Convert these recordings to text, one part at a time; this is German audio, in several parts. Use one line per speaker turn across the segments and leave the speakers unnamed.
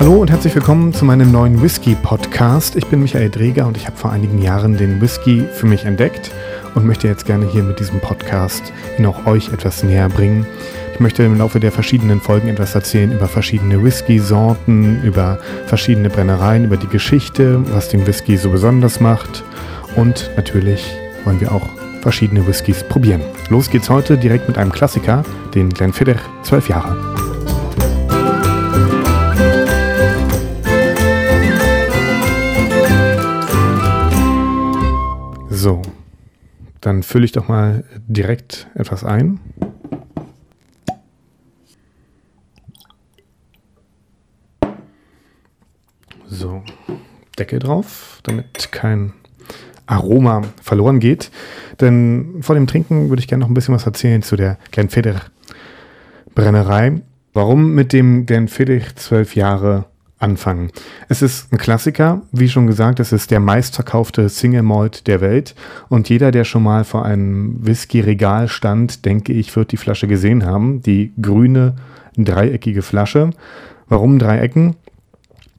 Hallo und herzlich willkommen zu meinem neuen Whisky-Podcast. Ich bin Michael Dreger und ich habe vor einigen Jahren den Whisky für mich entdeckt und möchte jetzt gerne hier mit diesem Podcast ihn auch euch etwas näher bringen. Ich möchte im Laufe der verschiedenen Folgen etwas erzählen über verschiedene Whisky-Sorten, über verschiedene Brennereien, über die Geschichte, was den Whisky so besonders macht und natürlich wollen wir auch verschiedene Whiskys probieren. Los geht's heute direkt mit einem Klassiker, den Glenfiddich 12 Jahre. Dann fülle ich doch mal direkt etwas ein. So, Deckel drauf, damit kein Aroma verloren geht. Denn vor dem Trinken würde ich gerne noch ein bisschen was erzählen zu der Glenfiddich Brennerei. Warum mit dem Glenfiddich zwölf Jahre anfangen. Es ist ein Klassiker, wie schon gesagt, es ist der meistverkaufte Single Malt der Welt und jeder, der schon mal vor einem Whisky-Regal stand, denke ich, wird die Flasche gesehen haben. Die grüne, dreieckige Flasche. Warum Dreiecken?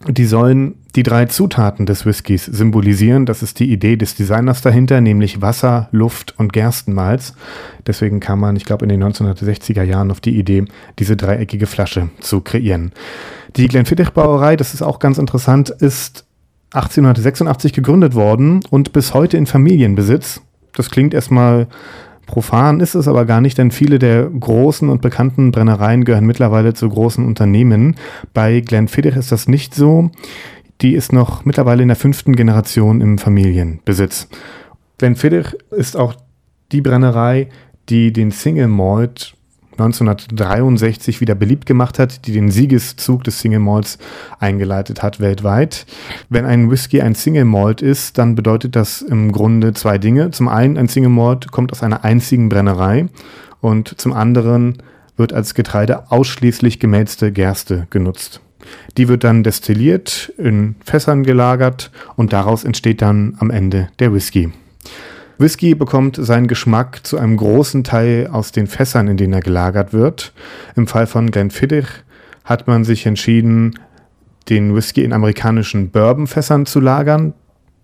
Die sollen die drei Zutaten des Whiskys symbolisieren. Das ist die Idee des Designers dahinter, nämlich Wasser, Luft und Gerstenmalz. Deswegen kam man, ich glaube, in den 1960er Jahren auf die Idee, diese dreieckige Flasche zu kreieren. Die Glenfiddich Brauerei, das ist auch ganz interessant, ist 1886 gegründet worden und bis heute in Familienbesitz. Das klingt erstmal profan, ist es aber gar nicht, denn viele der großen und bekannten Brennereien gehören mittlerweile zu großen Unternehmen. Bei Glenfiddich ist das nicht so. Die ist noch mittlerweile in der fünften Generation im Familienbesitz. Glenfiddich ist auch die Brennerei, die den Single Malt 1963 wieder beliebt gemacht hat, die den Siegeszug des Single Malts eingeleitet hat weltweit. Wenn ein Whisky ein Single Malt ist, dann bedeutet das im Grunde zwei Dinge. Zum einen, ein Single Malt kommt aus einer einzigen Brennerei und zum anderen wird als Getreide ausschließlich gemälzte Gerste genutzt. Die wird dann destilliert, in Fässern gelagert und daraus entsteht dann am Ende der Whisky. Whisky bekommt seinen Geschmack zu einem großen Teil aus den Fässern, in denen er gelagert wird. Im Fall von Glenfiddich hat man sich entschieden, den Whisky in amerikanischen Bourbonfässern zu lagern,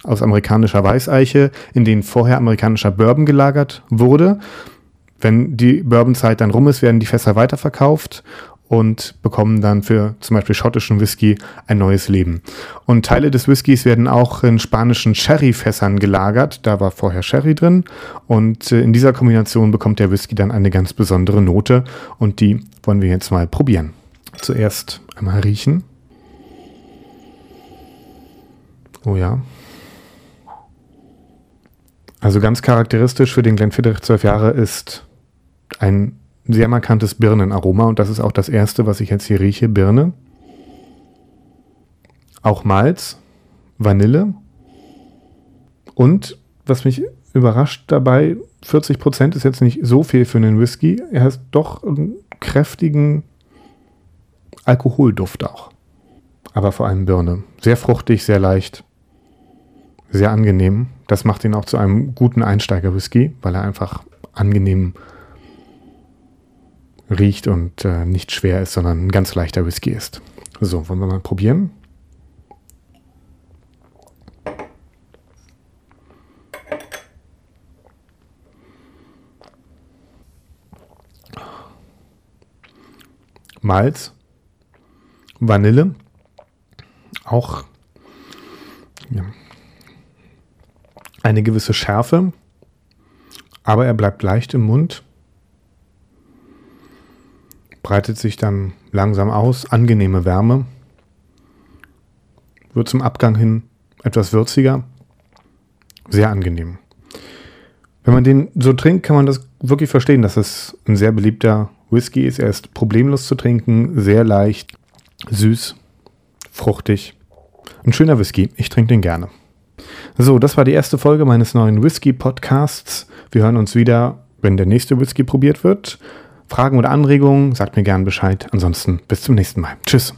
aus amerikanischer Weißeiche, in denen vorher amerikanischer Bourbon gelagert wurde. Wenn die Bourbonzeit dann rum ist, werden die Fässer weiterverkauft und bekommen dann für zum Beispiel schottischen Whisky ein neues Leben. Und Teile des Whiskys werden auch in spanischen Sherry-Fässern gelagert. Da war vorher Sherry drin und äh, in dieser Kombination bekommt der Whisky dann eine ganz besondere Note und die wollen wir jetzt mal probieren. Zuerst einmal riechen. Oh ja. Also ganz charakteristisch für den Glenfiddich 12 Jahre ist ein sehr markantes Birnenaroma und das ist auch das erste, was ich jetzt hier rieche, Birne. Auch Malz, Vanille und was mich überrascht dabei, 40% ist jetzt nicht so viel für einen Whisky. Er hat doch einen kräftigen Alkoholduft auch. Aber vor allem Birne. Sehr fruchtig, sehr leicht, sehr angenehm. Das macht ihn auch zu einem guten Einsteiger-Whisky, weil er einfach angenehm riecht und äh, nicht schwer ist, sondern ein ganz leichter Whisky ist. So, wollen wir mal probieren? Malz, Vanille, auch ja, eine gewisse Schärfe, aber er bleibt leicht im Mund breitet sich dann langsam aus, angenehme Wärme, wird zum Abgang hin etwas würziger, sehr angenehm. Wenn man den so trinkt, kann man das wirklich verstehen, dass es ein sehr beliebter Whisky ist. Er ist problemlos zu trinken, sehr leicht, süß, fruchtig. Ein schöner Whisky. Ich trinke den gerne. So, das war die erste Folge meines neuen Whisky-Podcasts. Wir hören uns wieder, wenn der nächste Whisky probiert wird. Fragen oder Anregungen, sagt mir gerne Bescheid. Ansonsten bis zum nächsten Mal. Tschüss.